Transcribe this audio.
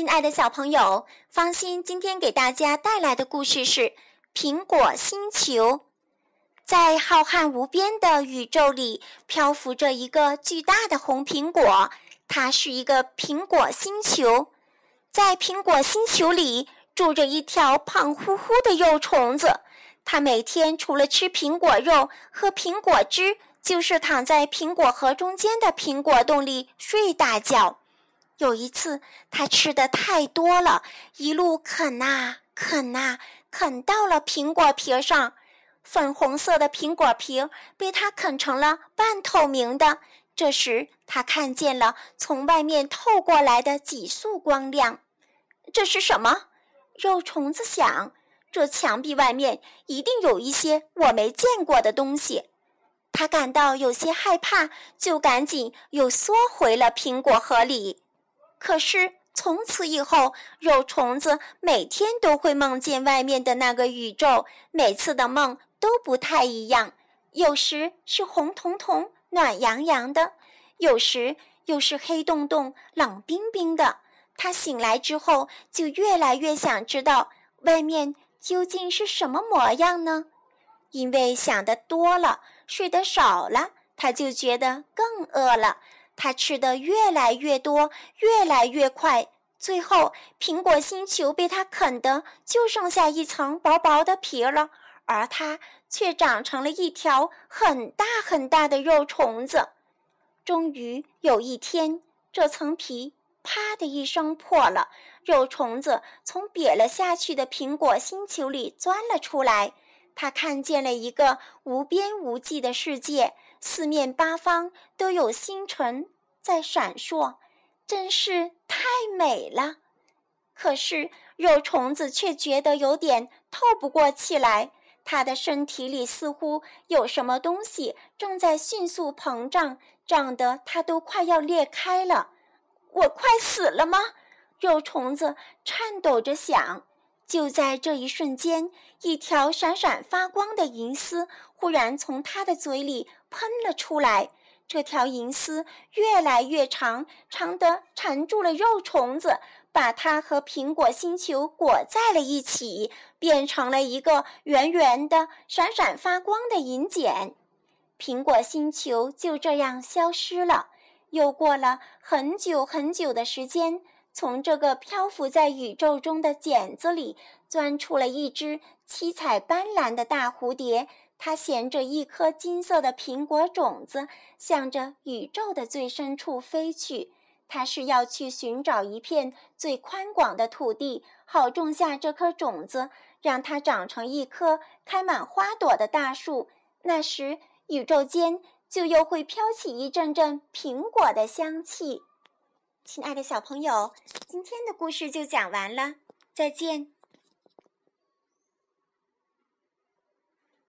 亲爱的小朋友，放心，今天给大家带来的故事是《苹果星球》。在浩瀚无边的宇宙里，漂浮着一个巨大的红苹果，它是一个苹果星球。在苹果星球里，住着一条胖乎乎的肉虫子，它每天除了吃苹果肉、喝苹果汁，就是躺在苹果核中间的苹果洞里睡大觉。有一次，他吃的太多了，一路啃呐啃呐，啃到了苹果皮上。粉红色的苹果皮被他啃成了半透明的。这时，他看见了从外面透过来的几束光亮。这是什么？肉虫子想：这墙壁外面一定有一些我没见过的东西。他感到有些害怕，就赶紧又缩回了苹果核里。可是从此以后，肉虫子每天都会梦见外面的那个宇宙，每次的梦都不太一样。有时是红彤彤、暖洋洋的，有时又是黑洞洞、冷冰冰的。他醒来之后，就越来越想知道外面究竟是什么模样呢？因为想得多了，睡得少了，他就觉得更饿了。它吃的越来越多，越来越快，最后苹果星球被它啃的就剩下一层薄薄的皮了，而它却长成了一条很大很大的肉虫子。终于有一天，这层皮啪的一声破了，肉虫子从瘪了下去的苹果星球里钻了出来。他看见了一个无边无际的世界。四面八方都有星辰在闪烁，真是太美了。可是肉虫子却觉得有点透不过气来，它的身体里似乎有什么东西正在迅速膨胀，胀得它都快要裂开了。我快死了吗？肉虫子颤抖着想。就在这一瞬间，一条闪闪发光的银丝忽然从他的嘴里喷了出来。这条银丝越来越长，长得缠住了肉虫子，把它和苹果星球裹在了一起，变成了一个圆圆的、闪闪发光的银茧。苹果星球就这样消失了。又过了很久很久的时间。从这个漂浮在宇宙中的茧子里钻出了一只七彩斑斓的大蝴蝶，它衔着一颗金色的苹果种子，向着宇宙的最深处飞去。它是要去寻找一片最宽广的土地，好种下这颗种子，让它长成一棵开满花朵的大树。那时，宇宙间就又会飘起一阵阵苹果的香气。亲爱的小朋友，今天的故事就讲完了，再见。